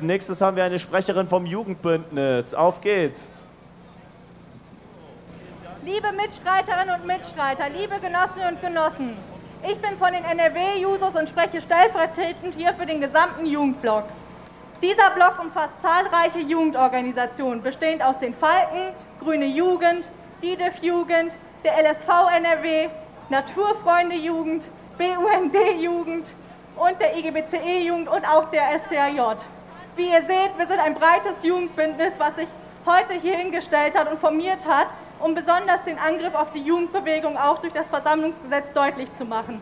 Als nächstes haben wir eine Sprecherin vom Jugendbündnis. Auf geht's. Liebe Mitstreiterinnen und Mitstreiter, liebe Genossinnen und Genossen, ich bin von den NRW-Jusos und spreche stellvertretend hier für den gesamten Jugendblock. Dieser Block umfasst zahlreiche Jugendorganisationen, bestehend aus den Falken, Grüne Jugend, DIDEF Jugend, der LSV NRW, Naturfreunde Jugend, BUND Jugend und der IGBCE Jugend und auch der STAJ. Wie ihr seht, wir sind ein breites Jugendbündnis, was sich heute hier hingestellt hat und formiert hat, um besonders den Angriff auf die Jugendbewegung auch durch das Versammlungsgesetz deutlich zu machen.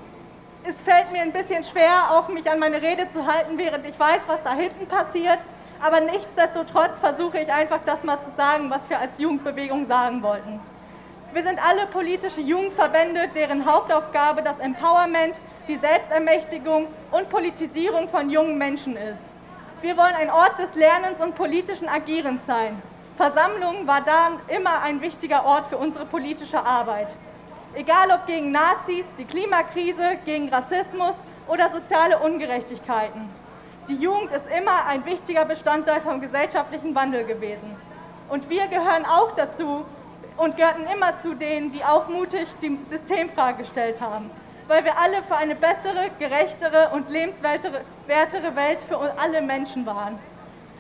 Es fällt mir ein bisschen schwer, auch mich an meine Rede zu halten, während ich weiß, was da hinten passiert. Aber nichtsdestotrotz versuche ich einfach das mal zu sagen, was wir als Jugendbewegung sagen wollten. Wir sind alle politische Jugendverbände, deren Hauptaufgabe das Empowerment, die Selbstermächtigung und Politisierung von jungen Menschen ist. Wir wollen ein Ort des Lernens und politischen Agierens sein. Versammlungen war da immer ein wichtiger Ort für unsere politische Arbeit. Egal ob gegen Nazis, die Klimakrise, gegen Rassismus oder soziale Ungerechtigkeiten. Die Jugend ist immer ein wichtiger Bestandteil vom gesellschaftlichen Wandel gewesen. Und wir gehören auch dazu und gehörten immer zu denen, die auch mutig die Systemfrage gestellt haben. Weil wir alle für eine bessere, gerechtere und lebenswertere Welt für alle Menschen waren.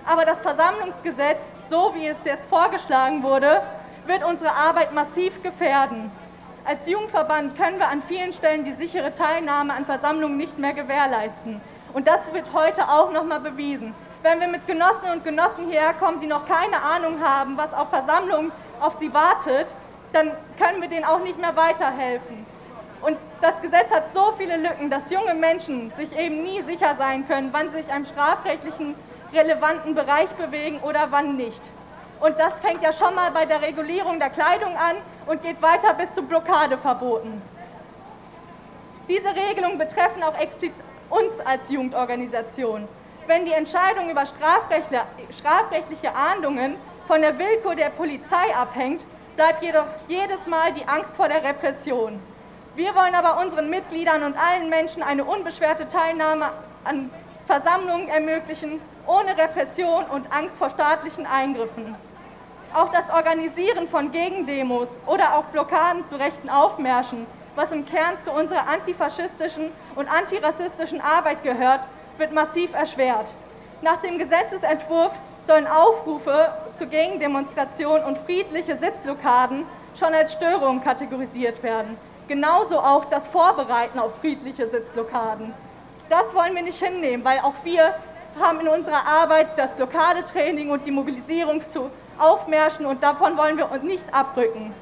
Aber das Versammlungsgesetz, so wie es jetzt vorgeschlagen wurde, wird unsere Arbeit massiv gefährden. Als Jugendverband können wir an vielen Stellen die sichere Teilnahme an Versammlungen nicht mehr gewährleisten. Und das wird heute auch nochmal bewiesen. Wenn wir mit Genossinnen und Genossen hierher kommen, die noch keine Ahnung haben, was auf Versammlungen auf sie wartet, dann können wir denen auch nicht mehr weiterhelfen. Das Gesetz hat so viele Lücken, dass junge Menschen sich eben nie sicher sein können, wann sie sich einem strafrechtlichen relevanten Bereich bewegen oder wann nicht. Und das fängt ja schon mal bei der Regulierung der Kleidung an und geht weiter bis zu Blockadeverboten. Diese Regelungen betreffen auch explizit uns als Jugendorganisation. Wenn die Entscheidung über strafrechtliche Ahndungen von der Willkür der Polizei abhängt, bleibt jedoch jedes Mal die Angst vor der Repression. Wir wollen aber unseren Mitgliedern und allen Menschen eine unbeschwerte Teilnahme an Versammlungen ermöglichen, ohne Repression und Angst vor staatlichen Eingriffen. Auch das Organisieren von Gegendemos oder auch Blockaden zu rechten Aufmärschen, was im Kern zu unserer antifaschistischen und antirassistischen Arbeit gehört, wird massiv erschwert. Nach dem Gesetzesentwurf sollen Aufrufe zu Gegendemonstrationen und friedliche Sitzblockaden schon als Störungen kategorisiert werden. Genauso auch das Vorbereiten auf friedliche Sitzblockaden. Das wollen wir nicht hinnehmen, weil auch wir haben in unserer Arbeit das Blockadetraining und die Mobilisierung zu Aufmärschen und davon wollen wir uns nicht abrücken.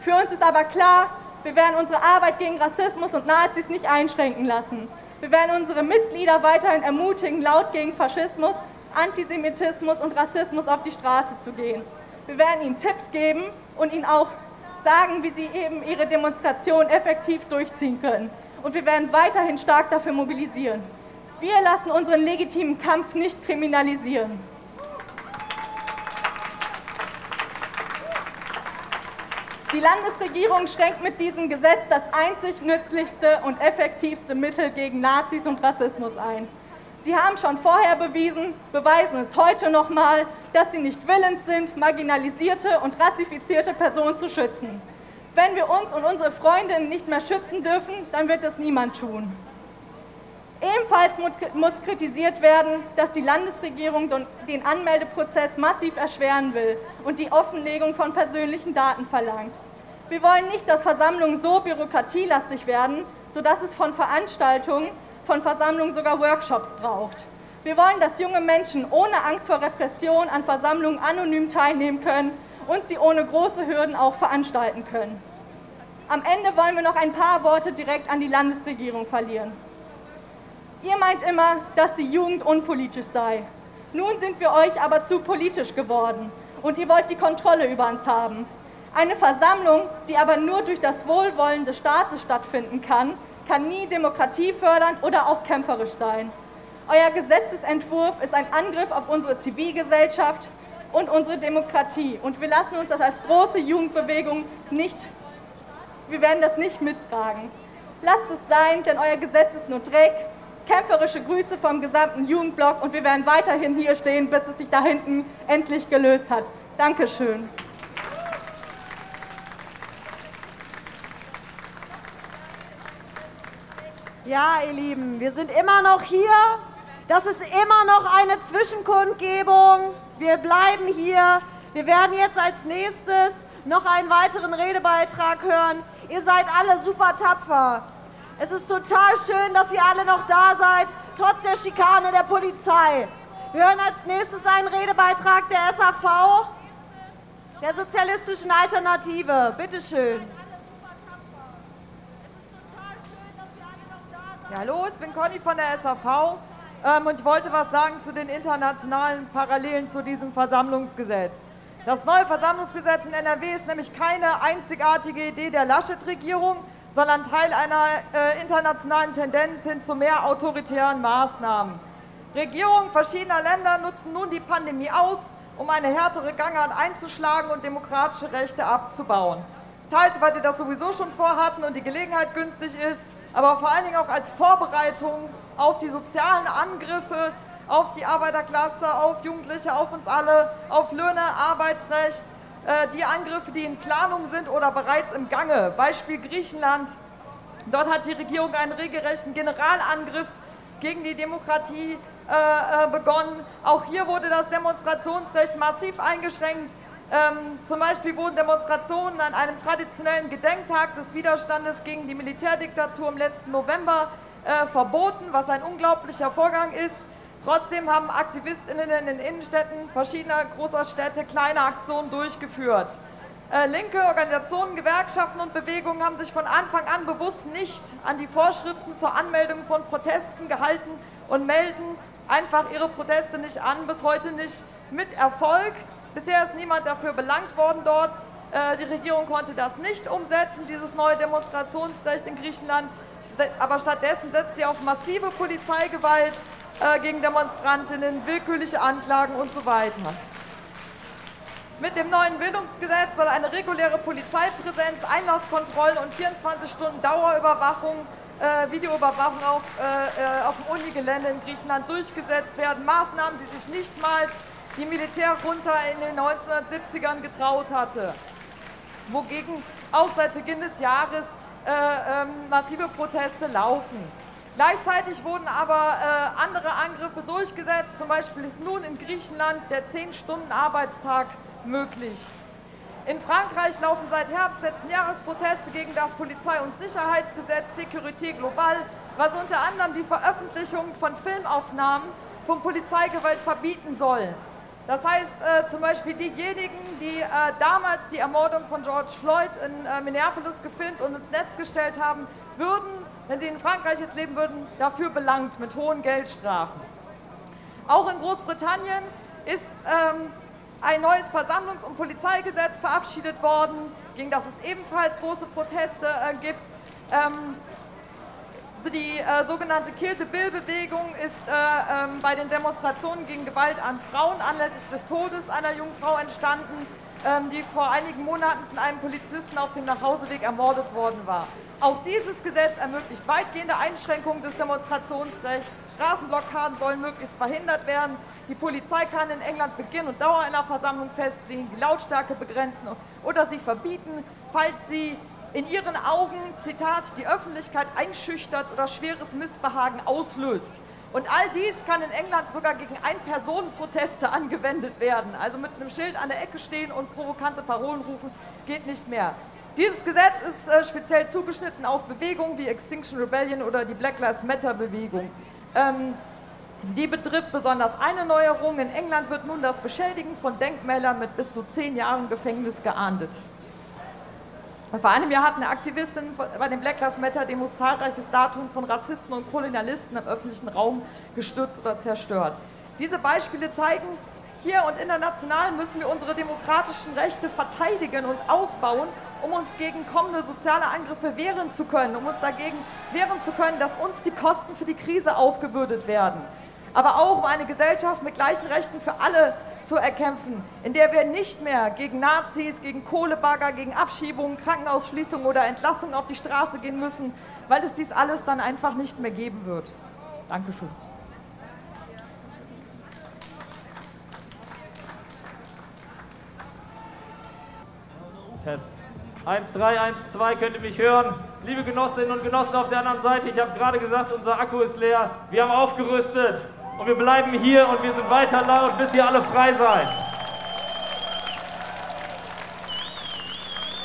Für uns ist aber klar, wir werden unsere Arbeit gegen Rassismus und Nazis nicht einschränken lassen. Wir werden unsere Mitglieder weiterhin ermutigen, laut gegen Faschismus, Antisemitismus und Rassismus auf die Straße zu gehen. Wir werden ihnen Tipps geben und ihnen auch sagen, wie sie eben ihre Demonstration effektiv durchziehen können. Und wir werden weiterhin stark dafür mobilisieren. Wir lassen unseren legitimen Kampf nicht kriminalisieren. Die Landesregierung schränkt mit diesem Gesetz das einzig nützlichste und effektivste Mittel gegen Nazis und Rassismus ein. Sie haben schon vorher bewiesen, beweisen es heute nochmal, dass sie nicht willens sind, marginalisierte und rassifizierte Personen zu schützen. Wenn wir uns und unsere Freundinnen nicht mehr schützen dürfen, dann wird es niemand tun. Ebenfalls muss kritisiert werden, dass die Landesregierung den Anmeldeprozess massiv erschweren will und die Offenlegung von persönlichen Daten verlangt. Wir wollen nicht, dass Versammlungen so bürokratielastig werden, sodass es von Veranstaltungen, von Versammlungen sogar Workshops braucht. Wir wollen, dass junge Menschen ohne Angst vor Repression an Versammlungen anonym teilnehmen können und sie ohne große Hürden auch veranstalten können. Am Ende wollen wir noch ein paar Worte direkt an die Landesregierung verlieren. Ihr meint immer, dass die Jugend unpolitisch sei. Nun sind wir euch aber zu politisch geworden und ihr wollt die Kontrolle über uns haben. Eine Versammlung, die aber nur durch das Wohlwollen des Staates stattfinden kann, kann nie Demokratie fördern oder auch kämpferisch sein. Euer Gesetzesentwurf ist ein Angriff auf unsere Zivilgesellschaft und unsere Demokratie und wir lassen uns das als große Jugendbewegung nicht, wir werden das nicht mittragen. Lasst es sein, denn euer Gesetz ist nur Dreck, Kämpferische Grüße vom gesamten Jugendblock und wir werden weiterhin hier stehen, bis es sich da hinten endlich gelöst hat. Dankeschön. Ja, ihr Lieben, wir sind immer noch hier. Das ist immer noch eine Zwischenkundgebung. Wir bleiben hier. Wir werden jetzt als nächstes noch einen weiteren Redebeitrag hören. Ihr seid alle super tapfer. Es ist total schön, dass ihr alle noch da seid, trotz der Schikane der Polizei. Wir hören als nächstes einen Redebeitrag der SAV, der Sozialistischen Alternative. Bitte schön. Ja, hallo, ich bin Conny von der SAV ähm, und ich wollte was sagen zu den internationalen Parallelen zu diesem Versammlungsgesetz. Das neue Versammlungsgesetz in NRW ist nämlich keine einzigartige Idee der Laschet-Regierung, sondern Teil einer äh, internationalen Tendenz hin zu mehr autoritären Maßnahmen. Regierungen verschiedener Länder nutzen nun die Pandemie aus, um eine härtere Gangart einzuschlagen und demokratische Rechte abzubauen. Teils, weil sie das sowieso schon vorhatten und die Gelegenheit günstig ist, aber vor allen Dingen auch als Vorbereitung auf die sozialen Angriffe, auf die Arbeiterklasse, auf Jugendliche, auf uns alle, auf Löhne, Arbeitsrecht, äh, die Angriffe, die in Planung sind oder bereits im Gange. Beispiel Griechenland. Dort hat die Regierung einen regelrechten Generalangriff gegen die Demokratie äh, äh, begonnen. Auch hier wurde das Demonstrationsrecht massiv eingeschränkt. Ähm, zum Beispiel wurden Demonstrationen an einem traditionellen Gedenktag des Widerstandes gegen die Militärdiktatur im letzten November äh, verboten, was ein unglaublicher Vorgang ist. Trotzdem haben AktivistInnen in den Innenstädten verschiedener großer Städte kleine Aktionen durchgeführt. Äh, linke Organisationen, Gewerkschaften und Bewegungen haben sich von Anfang an bewusst nicht an die Vorschriften zur Anmeldung von Protesten gehalten und melden einfach ihre Proteste nicht an, bis heute nicht mit Erfolg. Bisher ist niemand dafür belangt worden dort. Äh, die Regierung konnte das nicht umsetzen, dieses neue Demonstrationsrecht in Griechenland. Aber stattdessen setzt sie auf massive Polizeigewalt äh, gegen Demonstrantinnen, willkürliche Anklagen und so weiter. Mit dem neuen Bildungsgesetz soll eine reguläre Polizeipräsenz, Einlasskontrollen und 24 Stunden Dauerüberwachung, äh, Videoüberwachung auf, äh, auf dem Unigelände in Griechenland durchgesetzt werden. Maßnahmen, die sich nichtmals die Militärjunta in den 1970ern getraut hatte, wogegen auch seit Beginn des Jahres äh, ähm, massive Proteste laufen. Gleichzeitig wurden aber äh, andere Angriffe durchgesetzt. Zum Beispiel ist nun in Griechenland der 10-Stunden-Arbeitstag möglich. In Frankreich laufen seit Herbst letzten Jahres Proteste gegen das Polizei- und Sicherheitsgesetz Sécurité Global, was unter anderem die Veröffentlichung von Filmaufnahmen von Polizeigewalt verbieten soll. Das heißt äh, zum Beispiel diejenigen, die äh, damals die Ermordung von George Floyd in äh, Minneapolis gefilmt und ins Netz gestellt haben, würden, wenn sie in Frankreich jetzt leben würden, dafür belangt mit hohen Geldstrafen. Auch in Großbritannien ist ähm, ein neues Versammlungs- und Polizeigesetz verabschiedet worden, gegen das es ebenfalls große Proteste äh, gibt. Ähm, die äh, sogenannte Kill the Bill-Bewegung ist äh, ähm, bei den Demonstrationen gegen Gewalt an Frauen anlässlich des Todes einer jungen Frau entstanden, ähm, die vor einigen Monaten von einem Polizisten auf dem Nachhauseweg ermordet worden war. Auch dieses Gesetz ermöglicht weitgehende Einschränkungen des Demonstrationsrechts. Straßenblockaden sollen möglichst verhindert werden. Die Polizei kann in England Beginn und Dauer einer Versammlung festlegen, die Lautstärke begrenzen oder sie verbieten, falls sie in ihren Augen, Zitat, die Öffentlichkeit einschüchtert oder schweres Missbehagen auslöst. Und all dies kann in England sogar gegen Ein-Personen-Proteste angewendet werden. Also mit einem Schild an der Ecke stehen und provokante Parolen rufen, geht nicht mehr. Dieses Gesetz ist äh, speziell zugeschnitten auf Bewegungen wie Extinction Rebellion oder die Black Lives Matter-Bewegung. Ähm, die betrifft besonders eine Neuerung. In England wird nun das Beschädigen von Denkmälern mit bis zu zehn Jahren Gefängnis geahndet. Vor einem Jahr hat eine Aktivistin bei den Black Lives Matter Demos zahlreiche Statuen von Rassisten und Kolonialisten im öffentlichen Raum gestürzt oder zerstört. Diese Beispiele zeigen, hier und international müssen wir unsere demokratischen Rechte verteidigen und ausbauen, um uns gegen kommende soziale Angriffe wehren zu können, um uns dagegen wehren zu können, dass uns die Kosten für die Krise aufgebürdet werden. Aber auch um eine Gesellschaft mit gleichen Rechten für alle zu erkämpfen, in der wir nicht mehr gegen Nazis, gegen Kohlebagger, gegen Abschiebungen, Krankenausschließungen oder Entlassungen auf die Straße gehen müssen, weil es dies alles dann einfach nicht mehr geben wird. Dankeschön. Test. 1, 3, 1, 2, könnt ihr mich hören? Liebe Genossinnen und Genossen auf der anderen Seite, ich habe gerade gesagt, unser Akku ist leer. Wir haben aufgerüstet und wir bleiben hier und wir sind weiter laut, bis ihr alle frei seid.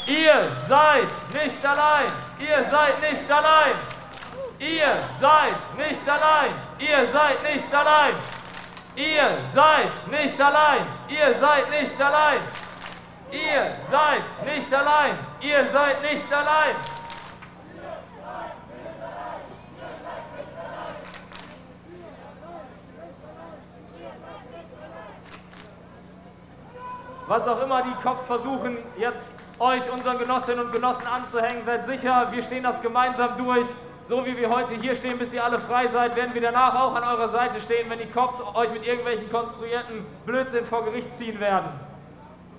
Ihr seid nicht allein. Ihr seid nicht allein. Ihr seid nicht allein. Ihr seid nicht allein. Ihr seid nicht allein. Ihr seid nicht allein. Ihr seid nicht allein. Ihr seid nicht allein. Was auch immer die Cops versuchen, jetzt euch, unseren Genossinnen und Genossen anzuhängen, seid sicher, wir stehen das gemeinsam durch. So wie wir heute hier stehen, bis ihr alle frei seid, werden wir danach auch an eurer Seite stehen, wenn die Cops euch mit irgendwelchen konstruierten Blödsinn vor Gericht ziehen werden.